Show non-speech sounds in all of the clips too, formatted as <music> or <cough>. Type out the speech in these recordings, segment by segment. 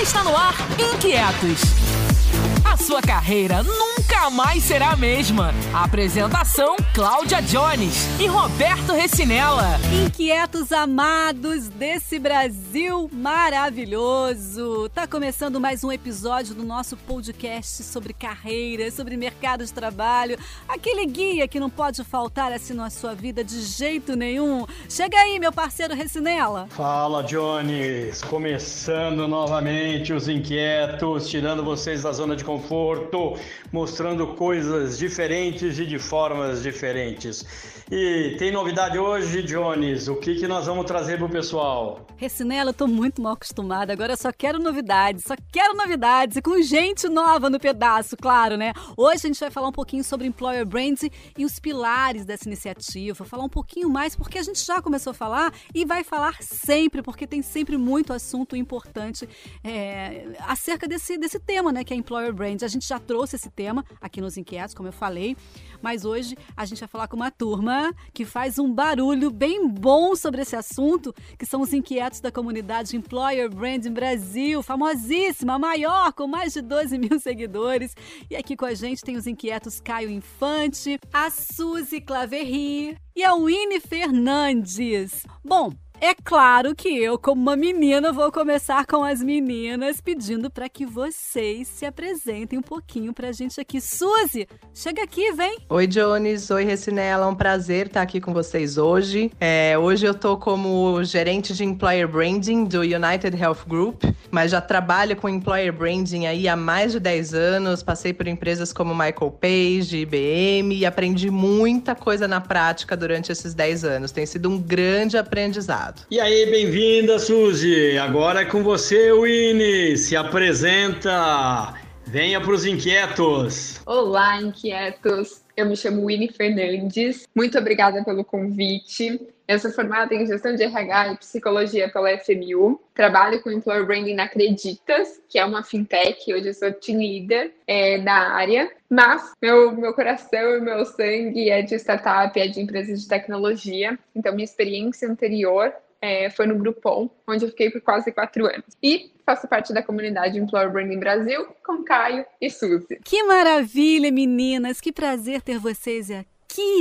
Está no ar Inquietos. A sua carreira nunca mais será a mesma. A apresentação: Cláudia Jones e Roberto Recinella. Inquietos amados desse Brasil maravilhoso. Tá começando mais um episódio do nosso podcast sobre carreira, sobre mercado de trabalho. Aquele guia que não pode faltar assim na sua vida de jeito nenhum. Chega aí, meu parceiro Recinella. Fala, Jones. Começando novamente os inquietos, tirando vocês da zona de conforto, mostrando coisas diferentes e de formas diferentes. E tem novidade hoje, Jones? O que, que nós vamos trazer pro pessoal? Recinella, eu tô muito mal acostumada. Agora eu só quero novidades, só quero novidades e com gente nova no pedaço, claro, né? Hoje a gente vai falar um pouquinho sobre Employer Branding e os pilares dessa iniciativa. Falar um pouquinho mais porque a gente já começou a falar e vai falar sempre, porque tem sempre muito assunto importante é, acerca desse, desse tema, né? Que é Employer Branding. A gente já trouxe esse tema aqui nos Inquietos, como eu falei, mas hoje a gente vai falar com uma turma que faz um barulho bem bom sobre esse assunto, que são os inquietos da comunidade Employer Branding Brasil, famosíssima, maior, com mais de 12 mil <laughs> seguidores. E aqui com a gente tem os inquietos Caio Infante, a Suzy Claverry e a Winnie Fernandes. Bom, é claro que eu, como uma menina, vou começar com as meninas pedindo para que vocês se apresentem um pouquinho pra gente aqui. Suzy, chega aqui, vem. Oi, Jones. Oi, Recinella. É um prazer estar aqui com vocês hoje. É, hoje eu tô como gerente de Employer Branding do United Health Group, mas já trabalho com Employer Branding aí há mais de 10 anos. Passei por empresas como Michael Page, IBM e aprendi muita coisa na prática durante esses 10 anos. Tem sido um grande aprendizado. E aí, bem-vinda, Suzy. Agora é com você, Winnie. Se apresenta. Venha para os inquietos. Olá, inquietos. Eu me chamo Winnie Fernandes. Muito obrigada pelo convite. Eu sou formada em gestão de RH e psicologia pela FMU. Trabalho com Employer Branding na Acreditas, que é uma fintech. Hoje eu sou team leader é, da área. Mas meu, meu coração e meu sangue é de startup, é de empresas de tecnologia. Então, minha experiência anterior é, foi no Groupon, onde eu fiquei por quase quatro anos. E faço parte da comunidade Employer Branding Brasil com Caio e Suzy. Que maravilha, meninas! Que prazer ter vocês aqui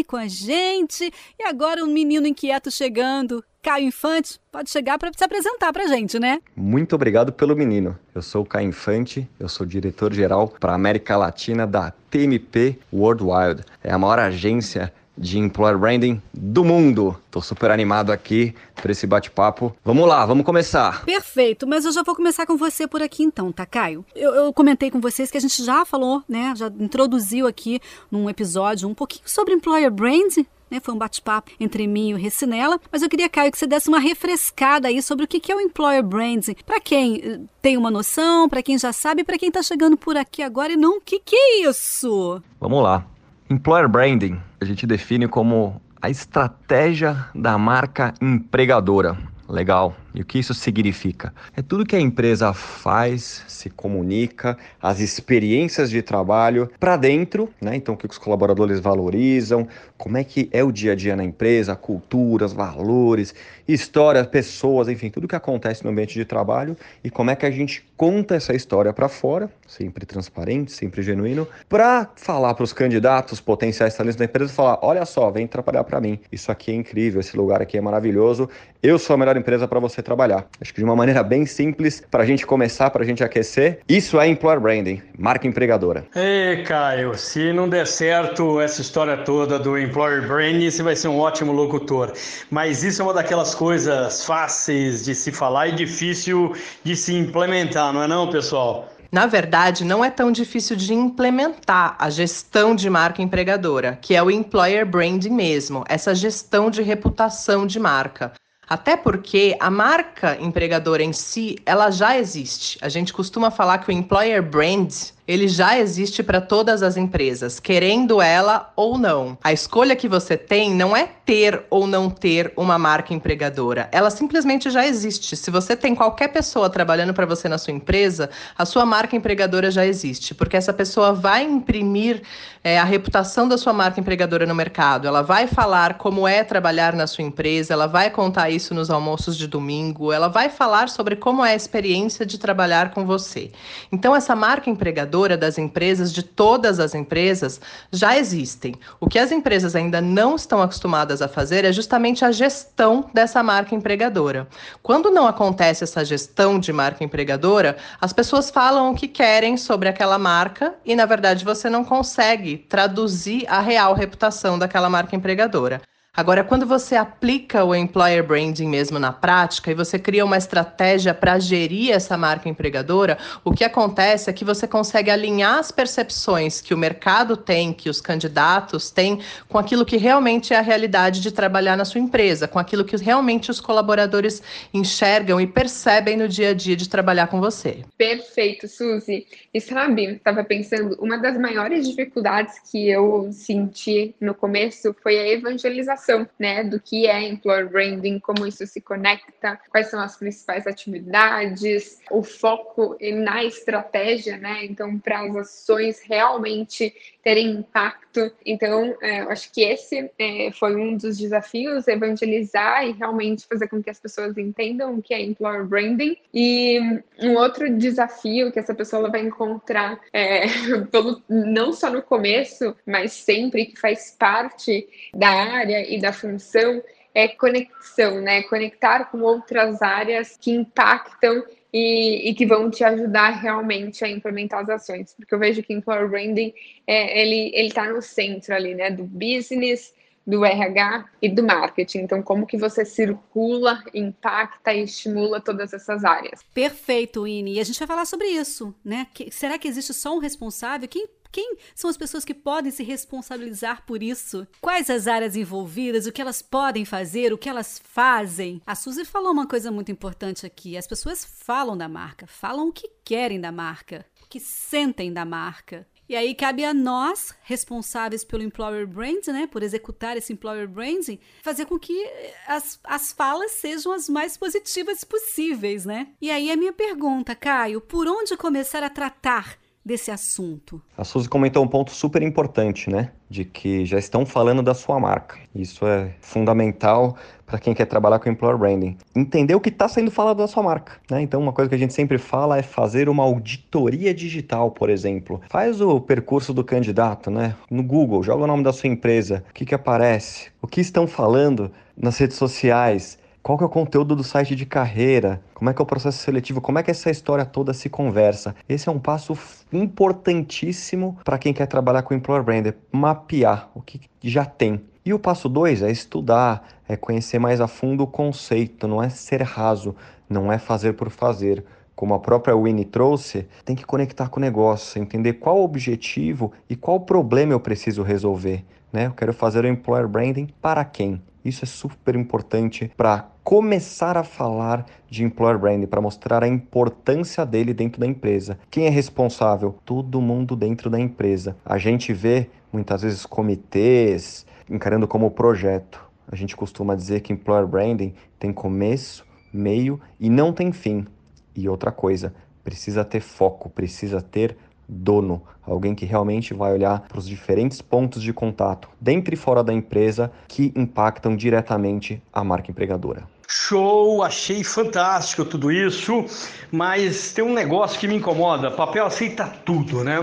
com a gente. E agora um menino inquieto chegando. Caio Infante, pode chegar para se apresentar para a gente, né? Muito obrigado pelo menino. Eu sou o Caio Infante, eu sou diretor-geral para América Latina da TMP Worldwide. É a maior agência de employer branding do mundo. Tô super animado aqui para esse bate-papo. Vamos lá, vamos começar. Perfeito, mas eu já vou começar com você por aqui então, tá, Caio? Eu, eu comentei com vocês que a gente já falou, né? Já introduziu aqui num episódio um pouquinho sobre employer branding. Né, foi um bate-papo entre mim e o Recinella, mas eu queria, Caio, que você desse uma refrescada aí sobre o que é o Employer Branding. Para quem eh, tem uma noção, para quem já sabe, para quem está chegando por aqui agora e não, o que, que é isso? Vamos lá. Employer Branding a gente define como a estratégia da marca empregadora. Legal. E o que isso significa? É tudo que a empresa faz, se comunica, as experiências de trabalho para dentro, né? Então, o que os colaboradores valorizam, como é que é o dia a dia na empresa, culturas, valores, histórias, pessoas, enfim, tudo que acontece no ambiente de trabalho e como é que a gente conta essa história para fora, sempre transparente, sempre genuíno, para falar para os candidatos, potenciais talentos da empresa, falar: olha só, vem trabalhar para mim. Isso aqui é incrível, esse lugar aqui é maravilhoso. Eu sou a melhor empresa para você trabalhar. Acho que de uma maneira bem simples, para a gente começar, para a gente aquecer, isso é Employer Branding, marca empregadora. Ei, Caio, se não der certo essa história toda do Employer Branding, você vai ser um ótimo locutor. Mas isso é uma daquelas coisas fáceis de se falar e difícil de se implementar, não é não, pessoal? Na verdade, não é tão difícil de implementar a gestão de marca empregadora, que é o employer branding mesmo, essa gestão de reputação de marca. Até porque a marca empregadora em si, ela já existe. A gente costuma falar que o employer brand ele já existe para todas as empresas, querendo ela ou não. A escolha que você tem não é ter ou não ter uma marca empregadora. Ela simplesmente já existe. Se você tem qualquer pessoa trabalhando para você na sua empresa, a sua marca empregadora já existe, porque essa pessoa vai imprimir é, a reputação da sua marca empregadora no mercado. Ela vai falar como é trabalhar na sua empresa, ela vai contar isso nos almoços de domingo, ela vai falar sobre como é a experiência de trabalhar com você. Então, essa marca empregadora das empresas, de todas as empresas, já existem. O que as empresas ainda não estão acostumadas a fazer é justamente a gestão dessa marca empregadora. Quando não acontece essa gestão de marca empregadora, as pessoas falam o que querem sobre aquela marca e, na verdade, você não consegue traduzir a real reputação daquela marca empregadora. Agora, quando você aplica o employer branding mesmo na prática e você cria uma estratégia para gerir essa marca empregadora, o que acontece é que você consegue alinhar as percepções que o mercado tem, que os candidatos têm, com aquilo que realmente é a realidade de trabalhar na sua empresa, com aquilo que realmente os colaboradores enxergam e percebem no dia a dia de trabalhar com você. Perfeito, Suzy. E sabe, estava pensando, uma das maiores dificuldades que eu senti no começo foi a evangelização né, do que é employer branding, como isso se conecta, quais são as principais atividades, o foco na estratégia, né? Então, para as ações realmente terem impacto. Então, é, eu acho que esse é, foi um dos desafios, evangelizar e realmente fazer com que as pessoas entendam o que é employer branding. E um outro desafio que essa pessoa vai encontrar, é, <laughs> pelo, não só no começo, mas sempre que faz parte da área da função, é conexão, né? Conectar com outras áreas que impactam e, e, que vão te ajudar realmente a implementar as ações, porque eu vejo que employer branding é, ele ele está no centro ali, né, do business, do RH e do marketing. Então, como que você circula, impacta e estimula todas essas áreas? Perfeito, Ine. E a gente vai falar sobre isso, né? Que, será que existe só um responsável? Quem quem são as pessoas que podem se responsabilizar por isso? Quais as áreas envolvidas? O que elas podem fazer? O que elas fazem? A Suzy falou uma coisa muito importante aqui. As pessoas falam da marca, falam o que querem da marca, o que sentem da marca. E aí cabe a nós, responsáveis pelo employer branding, né, por executar esse employer branding, fazer com que as, as falas sejam as mais positivas possíveis, né? E aí a minha pergunta, Caio, por onde começar a tratar desse assunto? A Suzy comentou um ponto super importante, né? De que já estão falando da sua marca. Isso é fundamental para quem quer trabalhar com employer branding. Entender o que está sendo falado da sua marca. Né? Então, uma coisa que a gente sempre fala é fazer uma auditoria digital, por exemplo. Faz o percurso do candidato, né? No Google, joga o nome da sua empresa, o que, que aparece, o que estão falando nas redes sociais qual que é o conteúdo do site de carreira, como é que é o processo seletivo, como é que essa história toda se conversa. Esse é um passo importantíssimo para quem quer trabalhar com employer brand, é mapear o que já tem. E o passo dois é estudar, é conhecer mais a fundo o conceito, não é ser raso, não é fazer por fazer. Como a própria Winnie trouxe, tem que conectar com o negócio, entender qual o objetivo e qual problema eu preciso resolver. Né? Eu quero fazer o employer branding para quem? Isso é super importante para começar a falar de employer branding, para mostrar a importância dele dentro da empresa. Quem é responsável? Todo mundo dentro da empresa. A gente vê muitas vezes comitês encarando como projeto. A gente costuma dizer que employer branding tem começo, meio e não tem fim. E outra coisa, precisa ter foco, precisa ter dono, alguém que realmente vai olhar para os diferentes pontos de contato dentro e fora da empresa que impactam diretamente a marca empregadora. Show, achei fantástico tudo isso, mas tem um negócio que me incomoda: papel aceita tudo, né?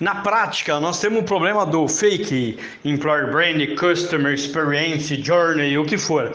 Na prática, nós temos um problema do fake employer brand, customer experience, journey, o que for.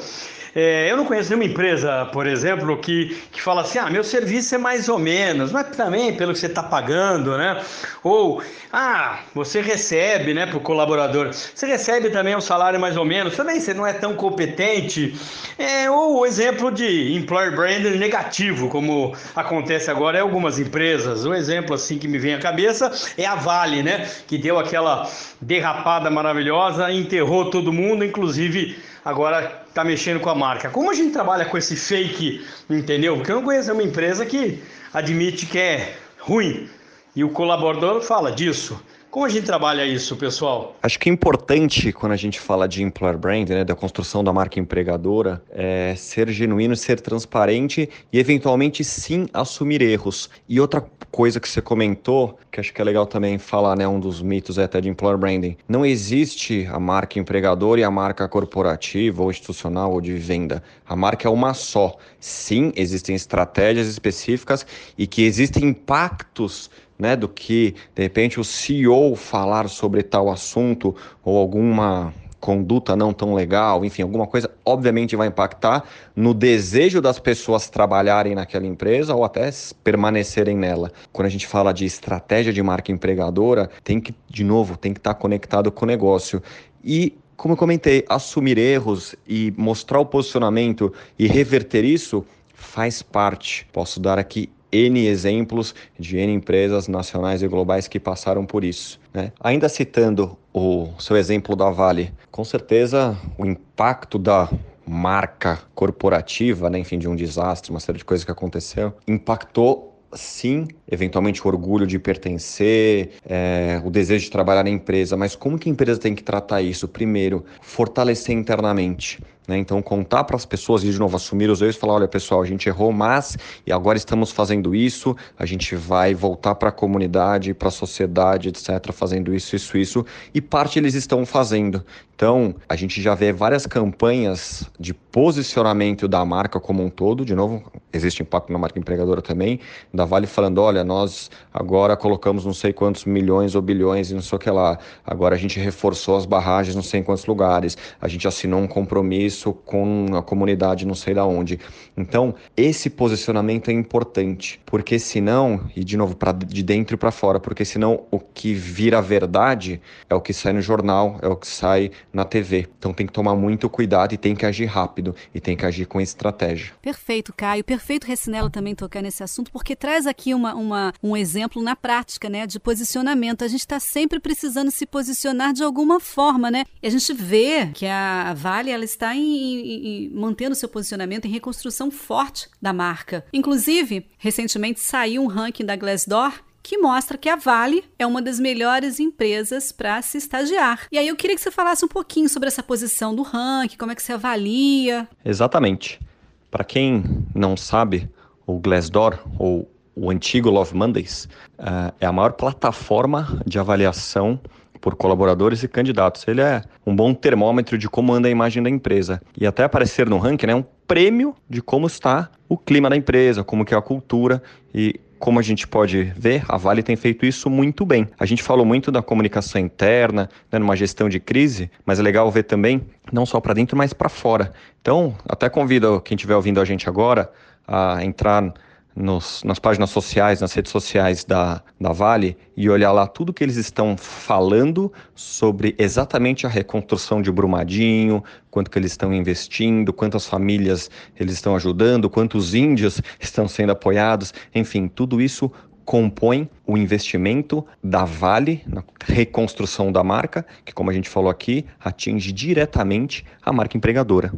É, eu não conheço nenhuma empresa, por exemplo, que, que fala assim: ah, meu serviço é mais ou menos, mas também pelo que você está pagando, né? Ou, ah, você recebe, né, para o colaborador, você recebe também um salário mais ou menos, também você não é tão competente. É, ou o exemplo de employer branding negativo, como acontece agora em algumas empresas. Um exemplo assim que me vem à cabeça é a Vale, né? Que deu aquela derrapada maravilhosa, enterrou todo mundo, inclusive agora está mexendo com a marca. Como a gente trabalha com esse fake, entendeu? Porque eu não conheço uma empresa que admite que é ruim e o colaborador fala disso. Como a gente trabalha isso, pessoal? Acho que é importante quando a gente fala de employer brand, né, da construção da marca empregadora, é ser genuíno, ser transparente e eventualmente sim assumir erros. E outra coisa que você comentou, que acho que é legal também falar, né, um dos mitos até de employer branding, não existe a marca empregadora e a marca corporativa ou institucional ou de venda. A marca é uma só. Sim, existem estratégias específicas e que existem impactos né, do que de repente o CEO falar sobre tal assunto ou alguma conduta não tão legal, enfim, alguma coisa, obviamente vai impactar no desejo das pessoas trabalharem naquela empresa ou até permanecerem nela. Quando a gente fala de estratégia de marca empregadora, tem que, de novo, tem que estar conectado com o negócio. E como eu comentei, assumir erros e mostrar o posicionamento e reverter isso faz parte. Posso dar aqui N exemplos de N empresas nacionais e globais que passaram por isso. Né? Ainda citando o seu exemplo da Vale, com certeza o impacto da marca corporativa, né, enfim, de um desastre, uma série de coisas que aconteceu, impactou sim, eventualmente o orgulho de pertencer, é, o desejo de trabalhar na empresa, mas como que a empresa tem que tratar isso? Primeiro, fortalecer internamente. Né? Então, contar para as pessoas e, de novo, assumir os erros e falar: olha, pessoal, a gente errou, mas e agora estamos fazendo isso, a gente vai voltar para a comunidade, para a sociedade, etc., fazendo isso, isso, isso, e parte eles estão fazendo. Então, a gente já vê várias campanhas de posicionamento da marca como um todo. De novo, existe impacto na marca empregadora também. Da Vale falando: olha, nós agora colocamos não sei quantos milhões ou bilhões e não sei o que lá. Agora a gente reforçou as barragens não sei em quantos lugares. A gente assinou um compromisso com a comunidade não sei da onde. Então, esse posicionamento é importante, porque senão, e de novo, para de dentro para fora, porque senão o que vira verdade é o que sai no jornal, é o que sai na TV. Então tem que tomar muito cuidado e tem que agir rápido e tem que agir com estratégia. Perfeito, Caio. Perfeito, Recinella, também tocar nesse assunto, porque traz aqui uma, uma, um exemplo na prática, né, de posicionamento. A gente está sempre precisando se posicionar de alguma forma, né? E a gente vê que a Vale ela está em, em, em, mantendo seu posicionamento em reconstrução forte da marca. Inclusive, recentemente saiu um ranking da Glassdoor que mostra que a Vale é uma das melhores empresas para se estagiar. E aí eu queria que você falasse um pouquinho sobre essa posição do ranking, como é que você avalia. Exatamente. Para quem não sabe, o Glassdoor, ou o antigo Love Mondays, uh, é a maior plataforma de avaliação por colaboradores e candidatos. Ele é um bom termômetro de como anda a imagem da empresa. E até aparecer no ranking é né, um prêmio de como está o clima da empresa, como que é a cultura e como a gente pode ver, a Vale tem feito isso muito bem. A gente falou muito da comunicação interna, né, numa gestão de crise, mas é legal ver também, não só para dentro, mas para fora. Então, até convido quem estiver ouvindo a gente agora a entrar nos, nas páginas sociais, nas redes sociais da, da Vale e olhar lá tudo que eles estão falando sobre exatamente a reconstrução de Brumadinho, quanto que eles estão investindo, quantas famílias eles estão ajudando, quantos índios <laughs> estão sendo apoiados, enfim, tudo isso compõe o investimento da Vale na reconstrução da marca, que, como a gente falou aqui, atinge diretamente a marca empregadora.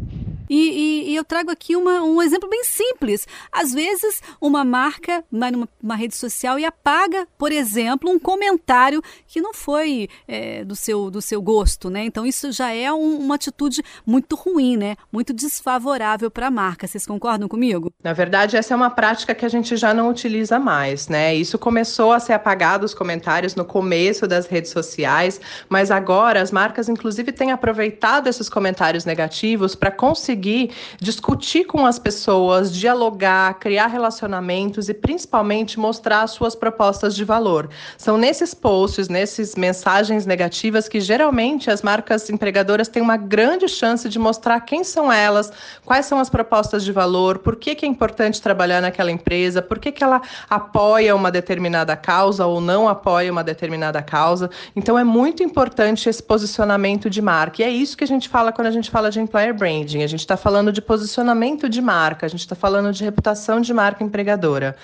E, e, e eu trago aqui uma, um exemplo bem simples. Às vezes, uma marca vai numa rede social e apaga, por exemplo, um comentário que não foi é, do, seu, do seu gosto, né? Então, isso já é um, uma atitude muito ruim, né? Muito desfavorável para a marca. Vocês concordam comigo? Na verdade, essa é uma prática que a gente já não utiliza mais, né? Isso começou a ser apagado os comentários no começo das redes sociais, mas agora as marcas, inclusive, têm aproveitado esses comentários negativos para conseguir discutir com as pessoas, dialogar, criar relacionamentos e principalmente mostrar suas propostas de valor. São nesses posts, nesses mensagens negativas que geralmente as marcas empregadoras têm uma grande chance de mostrar quem são elas, quais são as propostas de valor, por que, que é importante trabalhar naquela empresa, por que, que ela apoia uma determinada causa ou não apoia uma determinada causa. Então é muito importante esse posicionamento de marca. E é isso que a gente fala quando a gente fala de employer branding. A gente está falando de posicionamento de marca, a gente está falando de reputação de marca empregadora.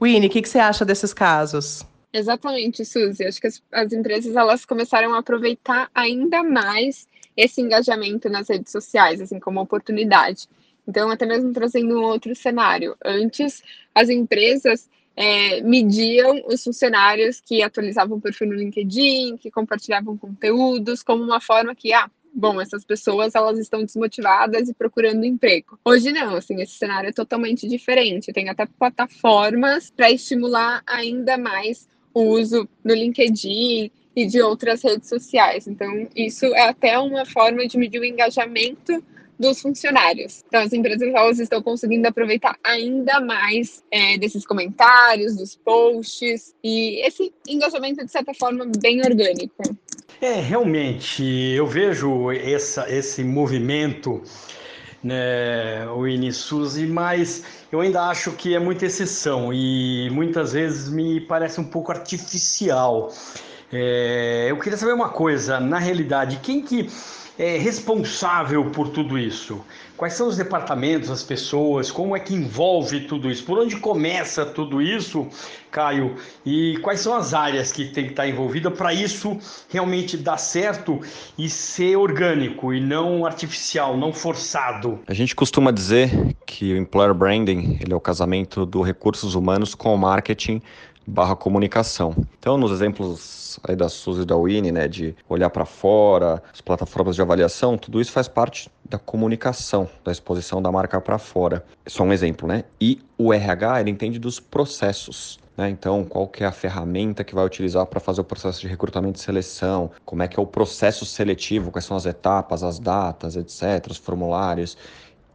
Winnie, o que, que você acha desses casos? Exatamente, Suzy. Acho que as, as, empresas elas começaram a aproveitar ainda mais esse engajamento nas redes sociais, assim como oportunidade. Então, até mesmo trazendo um outro cenário. Antes, as empresas é, mediam os funcionários que atualizavam o perfil no LinkedIn, que compartilhavam conteúdos, como uma forma que, ah, bom, essas pessoas elas estão desmotivadas e procurando emprego. Hoje não, assim, esse cenário é totalmente diferente. Tem até plataformas para estimular ainda mais o uso no LinkedIn e de outras redes sociais. Então, isso é até uma forma de medir o engajamento dos funcionários. Então, as empresas elas estão conseguindo aproveitar ainda mais é, desses comentários, dos posts e esse engajamento, de certa forma, bem orgânico. É, realmente, eu vejo essa, esse movimento, né, o Inisuzi, mas eu ainda acho que é muita exceção e muitas vezes me parece um pouco artificial. É, eu queria saber uma coisa, na realidade, quem que é responsável por tudo isso? Quais são os departamentos, as pessoas? Como é que envolve tudo isso? Por onde começa tudo isso, Caio? E quais são as áreas que tem que estar envolvida para isso realmente dar certo e ser orgânico e não artificial, não forçado? A gente costuma dizer que o employer branding ele é o casamento do recursos humanos com o marketing barra comunicação. Então, nos exemplos aí da Suzy e da Winnie, né, de olhar para fora, as plataformas de avaliação, tudo isso faz parte da comunicação, da exposição da marca para fora. Só um exemplo, né? E o RH, ele entende dos processos. Né? Então, qual que é a ferramenta que vai utilizar para fazer o processo de recrutamento e seleção? Como é que é o processo seletivo? Quais são as etapas, as datas, etc., os formulários?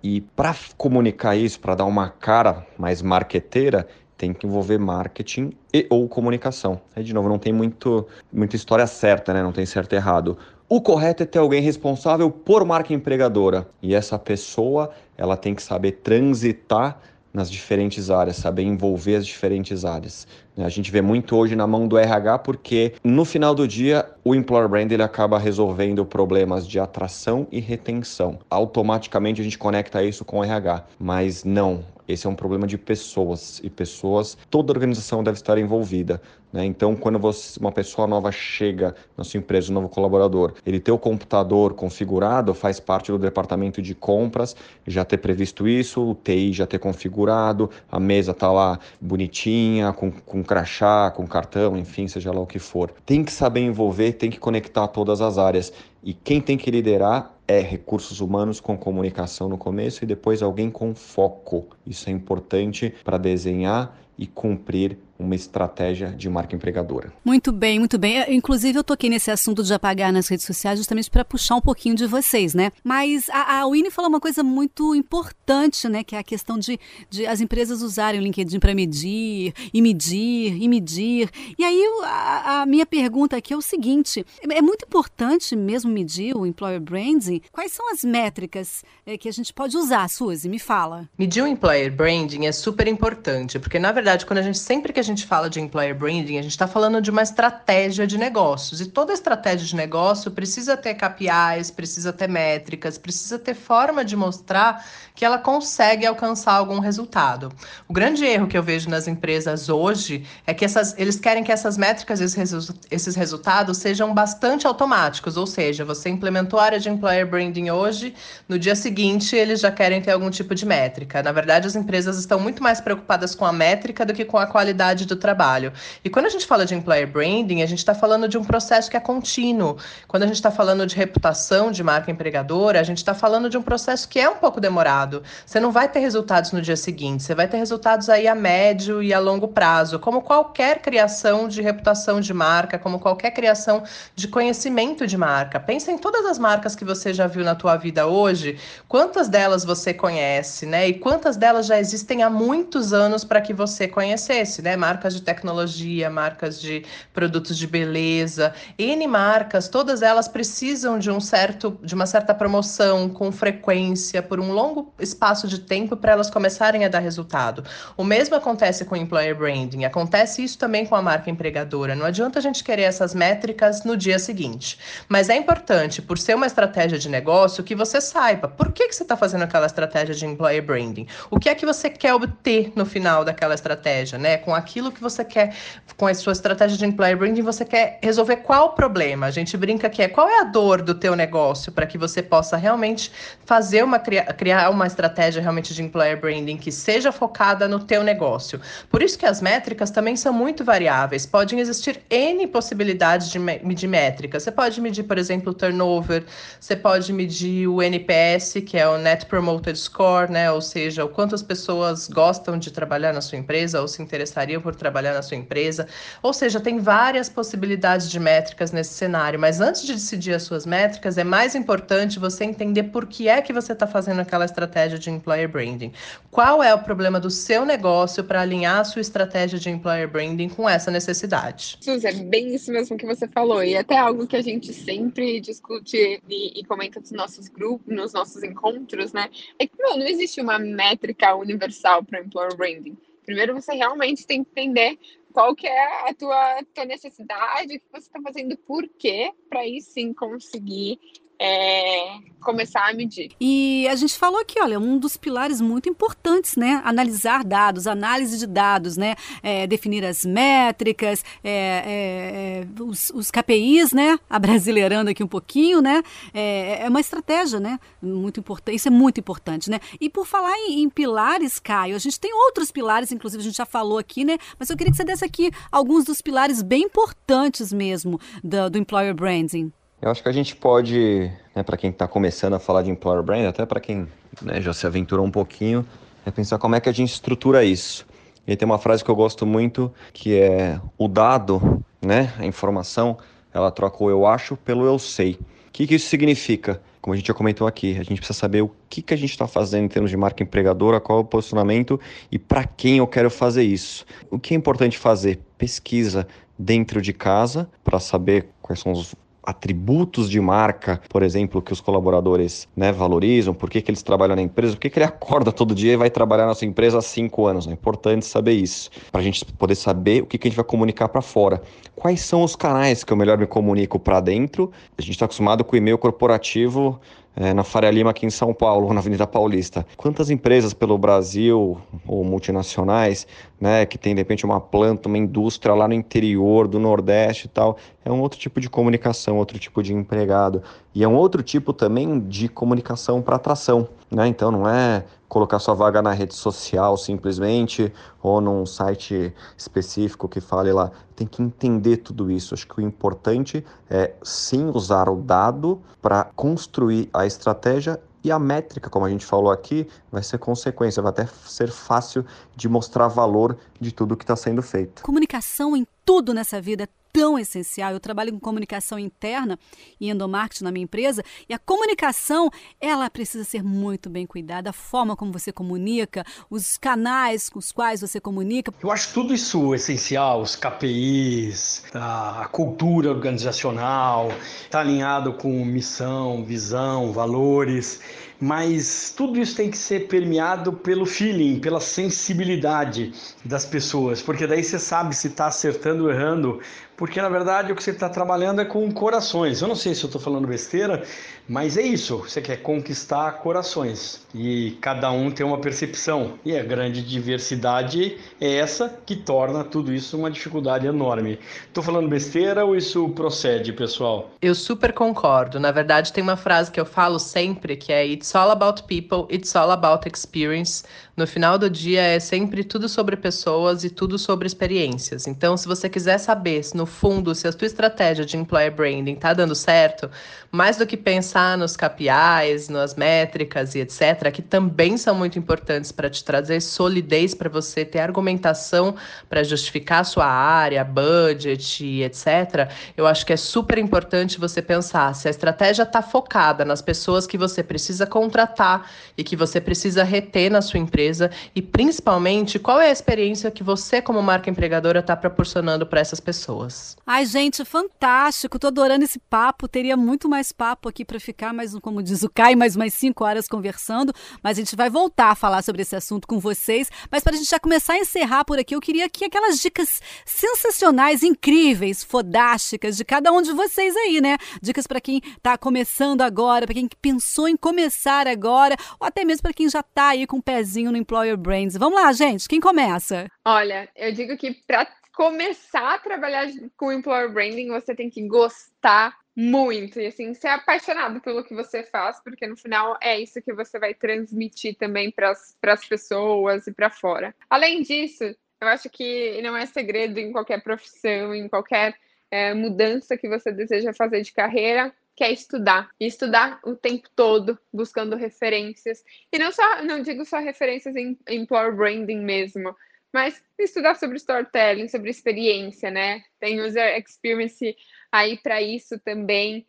E para comunicar isso, para dar uma cara mais marqueteira, tem que envolver marketing e ou comunicação. Aí, de novo, não tem muito, muita história certa, né? Não tem certo e errado. O correto é ter alguém responsável por marca empregadora. E essa pessoa, ela tem que saber transitar nas diferentes áreas, saber envolver as diferentes áreas. A gente vê muito hoje na mão do RH porque no final do dia o employer brand ele acaba resolvendo problemas de atração e retenção. Automaticamente a gente conecta isso com o RH, mas não. Esse é um problema de pessoas e pessoas, toda organização deve estar envolvida. Né? Então, quando você, uma pessoa nova chega na sua empresa, um novo colaborador, ele ter o computador configurado faz parte do departamento de compras, já ter previsto isso, o TI já ter configurado, a mesa tá lá bonitinha, com, com crachá, com cartão, enfim, seja lá o que for. Tem que saber envolver, tem que conectar todas as áreas. E quem tem que liderar é recursos humanos com comunicação no começo e depois alguém com foco. Isso é importante para desenhar e cumprir uma estratégia de marca empregadora. Muito bem, muito bem. É, inclusive, eu toquei nesse assunto de apagar nas redes sociais justamente para puxar um pouquinho de vocês, né? Mas a, a Winnie falou uma coisa muito importante, né? Que é a questão de, de as empresas usarem o LinkedIn para medir, e medir, e medir. E aí, a, a, minha pergunta aqui é o seguinte: é muito importante mesmo medir o employer branding? Quais são as métricas é, que a gente pode usar, Suzy? Me fala. Medir o employer branding é super importante, porque na verdade, quando a gente sempre que a gente fala de employer branding, a gente está falando de uma estratégia de negócios. E toda estratégia de negócio precisa ter KPIs, precisa ter métricas, precisa ter forma de mostrar que ela consegue alcançar algum resultado. O grande erro que eu vejo nas empresas hoje é que essas, eles querem que essas métricas, esses, esses resultados sejam bastante automáticos, ou seja, você implementou a área de employer branding hoje, no dia seguinte eles já querem ter algum tipo de métrica. Na verdade, as empresas estão muito mais preocupadas com a métrica do que com a qualidade do trabalho. E quando a gente fala de employer branding, a gente está falando de um processo que é contínuo. Quando a gente está falando de reputação de marca empregadora, a gente está falando de um processo que é um pouco demorado. Você não vai ter resultados no dia seguinte, você vai ter resultados aí a médio e a longo prazo, como qualquer criação de reputação de marca, como qualquer criação de conhecimento de marca. Pensa em todas as marcas que você já viu na tua vida hoje, quantas delas você conhece, né? E quantas delas já existem há muitos anos para que você conhecesse, né? Marcas de tecnologia, marcas de produtos de beleza, N marcas, todas elas precisam de um certo de uma certa promoção com frequência por um longo espaço de tempo para elas começarem a dar resultado. O mesmo acontece com o employer branding, acontece isso também com a marca empregadora. Não adianta a gente querer essas métricas no dia seguinte. Mas é importante, por ser uma estratégia de negócio, que você saiba por que, que você está fazendo aquela estratégia de employer branding. O que é que você quer obter no final daquela estratégia, né? Com, aquilo que você quer, com a sua estratégia de employer branding, você quer resolver qual problema. A gente brinca que é qual é a dor do teu negócio para que você possa realmente fazer uma criar uma estratégia realmente de employer branding que seja focada no teu negócio. Por isso que as métricas também são muito variáveis. Podem existir N possibilidades de medir métricas. Você pode medir, por exemplo, o turnover, você pode medir o NPS, que é o Net Promoted Score, né? Ou seja, o quanto as pessoas gostam de trabalhar na sua empresa ou se interessariam por trabalhar na sua empresa. Ou seja, tem várias possibilidades de métricas nesse cenário, mas antes de decidir as suas métricas, é mais importante você entender por que é que você está fazendo aquela estratégia de employer branding. Qual é o problema do seu negócio para alinhar a sua estratégia de employer branding com essa necessidade? Suzy, é bem isso mesmo que você falou, e até algo que a gente sempre discute e, e comenta nos nossos grupos, nos nossos encontros, né? É que não, não existe uma métrica universal para employer branding. Primeiro você realmente tem que entender qual que é a tua, tua necessidade, o que você está fazendo, por quê, para aí sim conseguir é, começar a medir. E a gente falou aqui, olha, um dos pilares muito importantes, né? Analisar dados, análise de dados, né? É, definir as métricas, é, é, é os, os, KPIs, né? <laughs> Abrasileirando aqui um pouquinho, né? É, é, uma estratégia, né? Muito importante. Isso é muito importante, né? E por falar em, em, pilares, Caio, a gente tem outros pilares, inclusive a gente já falou aqui, né? Mas eu queria que você desse aqui alguns dos pilares bem importantes mesmo do, do employer branding. Eu acho que a gente pode, né, para quem está começando a falar de employer brand, até para quem né, já se aventurou um pouquinho, é pensar como é que a gente estrutura isso. E tem uma frase que eu gosto muito, que é o dado, né, a informação, ela troca o eu acho pelo eu sei. O que, que isso significa? Como a gente já comentou aqui, a gente precisa saber o que, que a gente está fazendo em termos de marca empregadora, qual é o posicionamento e para quem eu quero fazer isso. O que é importante fazer? Pesquisa dentro de casa para saber quais são os atributos de marca, por exemplo, que os colaboradores né, valorizam, por que, que eles trabalham na empresa, por que, que ele <laughs> acorda todo dia e vai trabalhar na sua empresa há cinco anos. É importante saber isso, para a gente poder saber o que, que a gente vai comunicar para fora. Quais são os canais que eu melhor me comunico para dentro? A gente está acostumado com o e-mail corporativo é, na Faria Lima, aqui em São Paulo, <laughs> na Avenida Paulista. Quantas empresas pelo Brasil, ou multinacionais, né, que tem de repente uma planta, uma indústria lá no interior do Nordeste e tal, é um outro tipo de comunicação, outro tipo de empregado. E é um outro tipo também de comunicação para atração. Né? Então não é colocar sua vaga na rede social simplesmente ou num site específico que fale lá. Tem que entender tudo isso. Acho que o importante é sim usar o dado para construir a estratégia e a métrica, como a gente falou aqui, vai ser consequência, vai até ser fácil de mostrar valor de tudo que está sendo feito. Comunicação em tudo nessa vida tão essencial. Eu trabalho com comunicação interna e endomarketing na minha empresa e a comunicação, ela precisa ser muito bem cuidada. A forma como você comunica, os canais com os quais você comunica. Eu acho tudo isso essencial, os KPIs, a cultura organizacional, está alinhado com missão, visão, valores mas tudo isso tem que ser permeado pelo feeling, pela sensibilidade das pessoas, porque daí você sabe se está acertando ou errando, porque na verdade o que você está trabalhando é com corações. Eu não sei se eu estou falando besteira, mas é isso. Você quer conquistar corações e cada um tem uma percepção e a grande diversidade é essa que torna tudo isso uma dificuldade enorme. Estou falando besteira ou isso procede, pessoal? Eu super concordo. Na verdade, tem uma frase que eu falo sempre que é It's all about people, it's all about experience. No final do dia é sempre tudo sobre pessoas e tudo sobre experiências. Então, se você quiser saber no fundo, se a tua estratégia de employer branding está dando certo, mais do que pensar nos KPIs, nas métricas e etc., que também são muito importantes para te trazer solidez para você ter argumentação para justificar sua área, budget e etc., eu acho que é super importante você pensar se a estratégia está focada nas pessoas que você precisa contratar e que você precisa reter na sua empresa e principalmente qual é a experiência que você, como marca empregadora, está proporcionando para essas pessoas. Ai, gente, fantástico. Tô adorando esse papo. Teria muito mais papo aqui para ficar, mas como diz o Kai, mais umas cinco horas conversando. Mas a gente vai voltar a falar sobre esse assunto com vocês. Mas para a gente já começar a encerrar por aqui, eu queria aqui aquelas dicas sensacionais, incríveis, fodásticas de cada um de vocês aí, né? Dicas para quem tá começando agora, para quem pensou em começar começar agora, ou até mesmo para quem já está aí com o um pezinho no Employer Brands? Vamos lá, gente, quem começa? Olha, eu digo que para começar a trabalhar com Employer Branding, você tem que gostar muito e assim ser apaixonado pelo que você faz, porque no final é isso que você vai transmitir também para as pessoas e para fora. Além disso, eu acho que não é segredo em qualquer profissão, em qualquer é, mudança que você deseja fazer de carreira, que é estudar. E estudar o tempo todo, buscando referências. E não só, não digo só referências em employer branding mesmo, mas estudar sobre storytelling, sobre experiência, né? Tem user experience aí para isso também.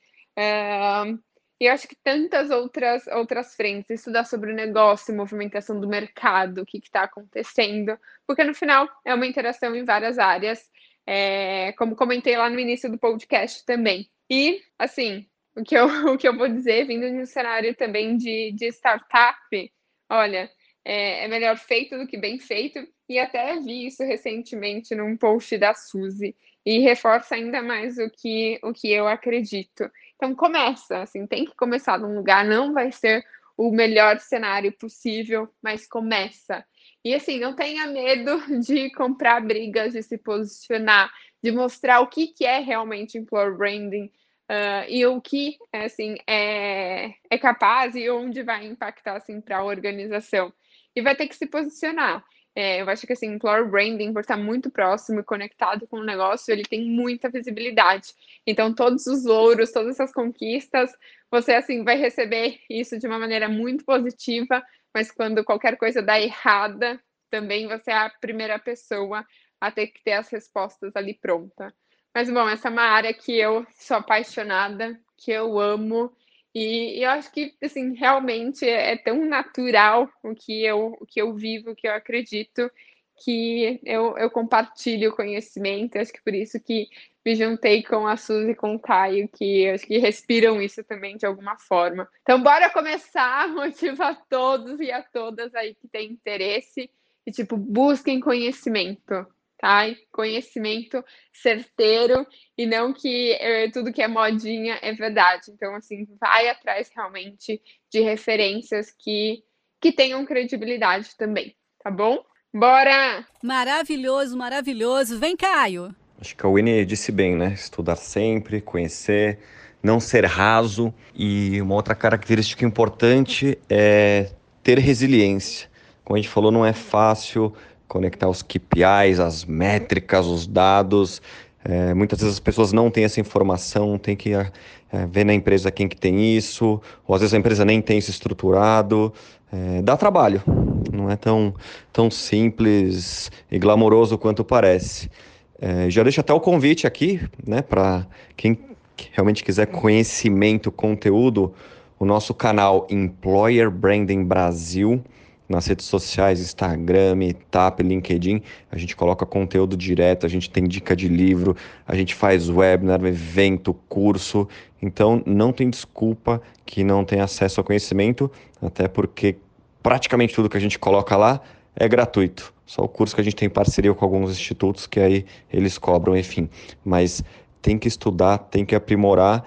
E eu acho que tantas outras outras frentes, estudar sobre o negócio, movimentação do mercado, o que está acontecendo, porque no final é uma interação em várias áreas, é, como comentei lá no início do podcast também. E, assim, o que eu, <laughs> o que eu vou dizer, vindo de um cenário também de, de startup, olha, é, é melhor feito do que bem feito, e até vi isso recentemente num post da Suzy, e reforça ainda mais o que, o que eu acredito. Então começa, assim, tem que começar num lugar, não vai ser o melhor cenário possível, mas começa. E assim, não tenha medo <laughs> de comprar brigas, de se posicionar, de mostrar o que, que é realmente employer branding uh, e o que assim é, é capaz e onde vai impactar assim para a organização. E vai ter que se posicionar. É, eu acho que assim, employer branding, por estar muito próximo e conectado com o negócio, ele tem muita visibilidade. Então, todos os louros, todas essas conquistas, você assim vai receber isso de uma maneira muito positiva, mas quando qualquer coisa dá errada, também você é a primeira pessoa a ter que ter as respostas ali pronta. Mas bom, essa é uma área que eu sou apaixonada, que eu amo e, eu acho que, assim, realmente é, tão natural o que eu, o que eu vivo, o que eu acredito, que eu, eu compartilho conhecimento. Acho que por isso que me juntei com a Suzy e com o Caio, que acho que respiram isso também de alguma forma. Então, bora começar, <laughs> motivar todos e a todas aí que têm interesse e, tipo, busquem conhecimento tá? Conhecimento certeiro e não que é, tudo que é modinha é verdade. Então, assim, vai atrás realmente de referências que, que tenham credibilidade também, tá bom? Bora! Maravilhoso, maravilhoso. Vem, Caio! Acho que a Winnie disse bem, né? Estudar sempre, conhecer, não ser raso. E uma outra característica importante é ter resiliência. Como a gente falou, não é fácil conectar os KPIs, as métricas, os dados. É, muitas vezes as pessoas não têm essa informação, tem que é, ver na empresa quem que tem isso, ou às vezes a empresa nem tem isso estruturado. É, dá trabalho, não é tão, tão simples e glamouroso quanto parece. É, já deixo até o convite aqui, né, para quem realmente quiser conhecimento, conteúdo, o nosso canal Employer Branding Brasil nas redes sociais, Instagram, TAP, LinkedIn, a gente coloca conteúdo direto, a gente tem dica de livro, a gente faz webinar, evento, curso. Então não tem desculpa que não tem acesso ao conhecimento, até porque praticamente tudo que a gente coloca lá é gratuito. Só o curso que a gente tem parceria com alguns institutos que aí eles cobram, enfim. Mas tem que estudar, tem que aprimorar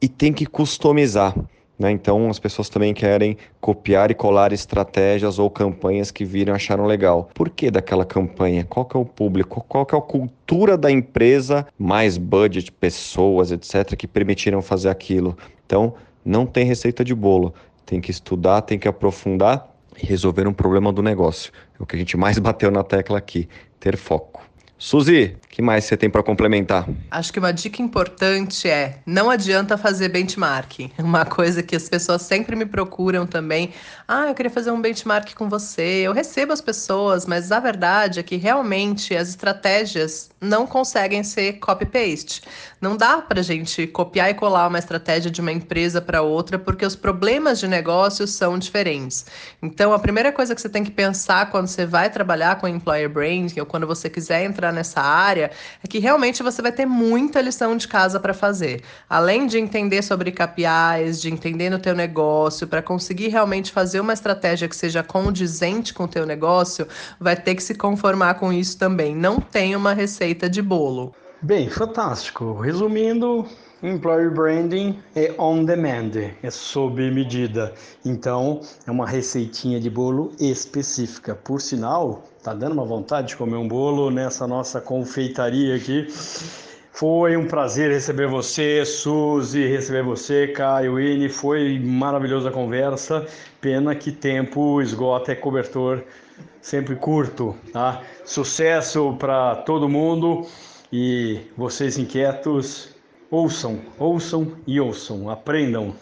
e tem que customizar. Né? Então, as pessoas também querem copiar e colar estratégias ou campanhas que viram acharam legal. Por que daquela campanha? Qual que é o público? Qual que é a cultura da empresa? Mais budget, pessoas, etc., que permitiram fazer aquilo. Então, não tem receita de bolo. Tem que estudar, tem que aprofundar e resolver um problema do negócio. É o que a gente mais <laughs> bateu na tecla aqui: ter foco. Suzy, que mais você tem para complementar? Acho que uma dica importante é: não adianta fazer benchmark. <laughs> Uma coisa que as pessoas sempre me procuram também. Ah, eu queria fazer um benchmark com você. Eu recebo as pessoas, mas a verdade é que realmente as estratégias não conseguem ser copy-paste. Não dá para gente copiar e colar uma estratégia de uma empresa para outra, porque os problemas de negócio são diferentes. Então, a primeira coisa que você tem que pensar quando você vai trabalhar com employer branding ou quando você quiser entrar nessa área, é que realmente você vai ter muita lição de casa para fazer. Além de entender sobre KPIs, de entender no teu negócio, para conseguir realmente fazer uma estratégia que seja condizente com o teu negócio, vai ter que se conformar com isso também. Não tem uma receita de bolo. Bem, fantástico. Resumindo, Employer branding é on demand, é sob medida. Então, é uma receitinha de bolo específica. Por sinal, tá dando uma vontade de comer um bolo nessa nossa confeitaria aqui. Foi um prazer receber você, Suzy, receber você, Caio, Ine. Foi maravilhosa a conversa. Pena que tempo esgota é cobertor sempre curto, tá? Sucesso para todo mundo e vocês inquietos, ouçam, ouçam e ouçam, aprendam.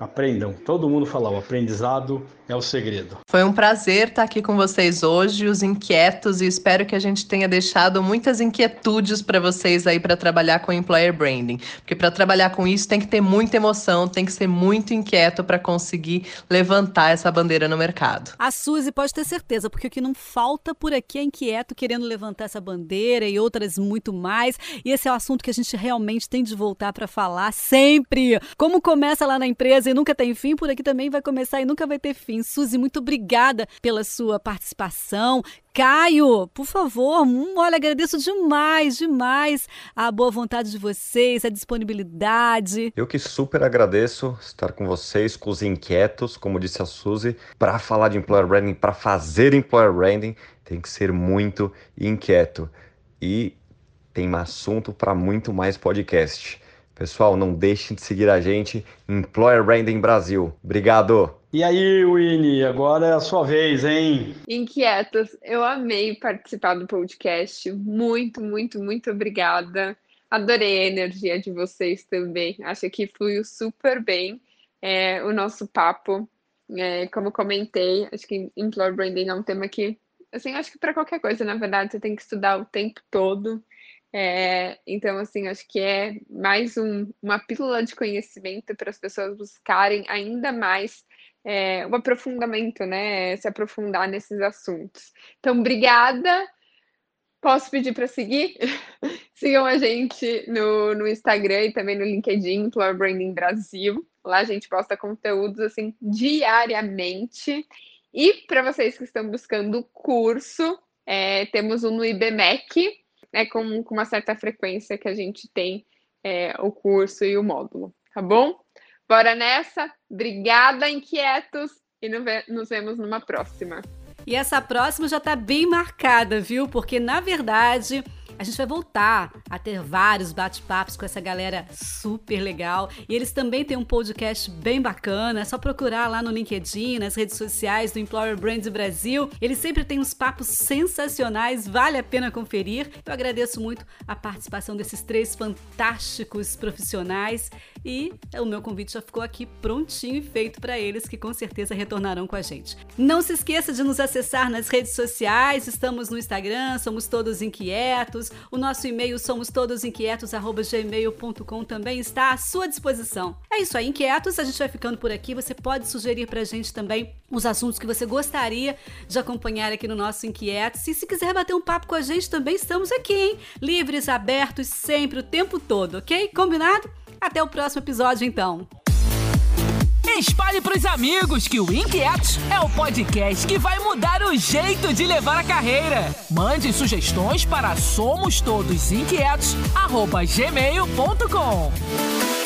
Aprendam. Todo mundo fala, o aprendizado é o segredo. Foi um prazer estar aqui com vocês hoje, os inquietos, e espero que a gente tenha deixado muitas inquietudes para vocês aí para trabalhar com employer branding. Porque para trabalhar com isso tem que ter muita emoção, tem que ser muito inquieto para conseguir levantar essa bandeira no mercado. A Suzy pode ter certeza, porque o que não falta por aqui é inquieto querendo levantar essa bandeira e outras muito mais. E esse é o assunto que a gente realmente tem de voltar para falar sempre. Como começa lá na empresa e nunca tem fim, por aqui também vai começar e nunca vai ter fim. Suzy, muito obrigada pela sua participação. Caio, por favor, hum, olha, agradeço demais, demais a boa vontade de vocês, a disponibilidade. Eu que super agradeço estar com vocês, com os inquietos, como disse a Suzy, para falar de employer branding, para fazer employer branding, tem que ser muito inquieto. E tem assunto para muito mais podcast. Pessoal, não deixem de seguir a gente, Employer Branding Brasil. Obrigado! E aí, Winnie, agora é a sua vez, hein? Inquietos, eu amei participar do podcast. Muito, muito, muito obrigada. Adorei a energia de vocês também. Acho que fluiu super bem é, o nosso papo. É, como comentei, acho que Employer Branding é um tema que, assim, acho que para qualquer coisa, na verdade, você tem que estudar o tempo todo. É, então, assim, acho que é mais um, uma pílula de conhecimento para as pessoas buscarem ainda mais é, um aprofundamento, né? Se aprofundar nesses assuntos. Então, obrigada. Posso pedir para seguir? <laughs> Sigam a gente no, no Instagram e também no LinkedIn, Employer Branding Brasil. Lá a gente posta conteúdos assim diariamente. E para vocês que estão buscando curso, é, temos um no IBMEC, né, com, com uma certa frequência que a gente tem é, o curso e o módulo, tá bom? Bora nessa. Obrigada, inquietos, e nos vemos numa próxima. E essa próxima já está bem marcada, viu? Porque na verdade a gente vai voltar a ter vários bate-papos com essa galera super legal. E eles também têm um podcast bem bacana. É só procurar lá no LinkedIn, nas redes sociais do Employer Brand Brasil. Eles sempre têm uns papos sensacionais, vale a pena conferir. Eu agradeço muito a participação desses três fantásticos profissionais e o meu convite já ficou aqui prontinho e feito para eles que com certeza retornarão com a gente. Não se esqueça de nos acessar nas redes sociais, estamos no Instagram, somos todos inquietos. O nosso e-mail somos todos inquietos@gmail.com também está à sua disposição. É isso aí, inquietos. A gente vai ficando por aqui. Você pode sugerir pra gente também os assuntos que você gostaria de acompanhar aqui no nosso Inquietos. E se quiser bater um papo com a gente, também estamos aqui, hein? Livres, abertos, sempre, o tempo todo, ok? Combinado? Até o próximo episódio, então. Espalhe pros amigos que o Inquietos é o podcast que vai mudar o jeito de levar a carreira. Mande sugestões para somos todos inquietos@gmail.com.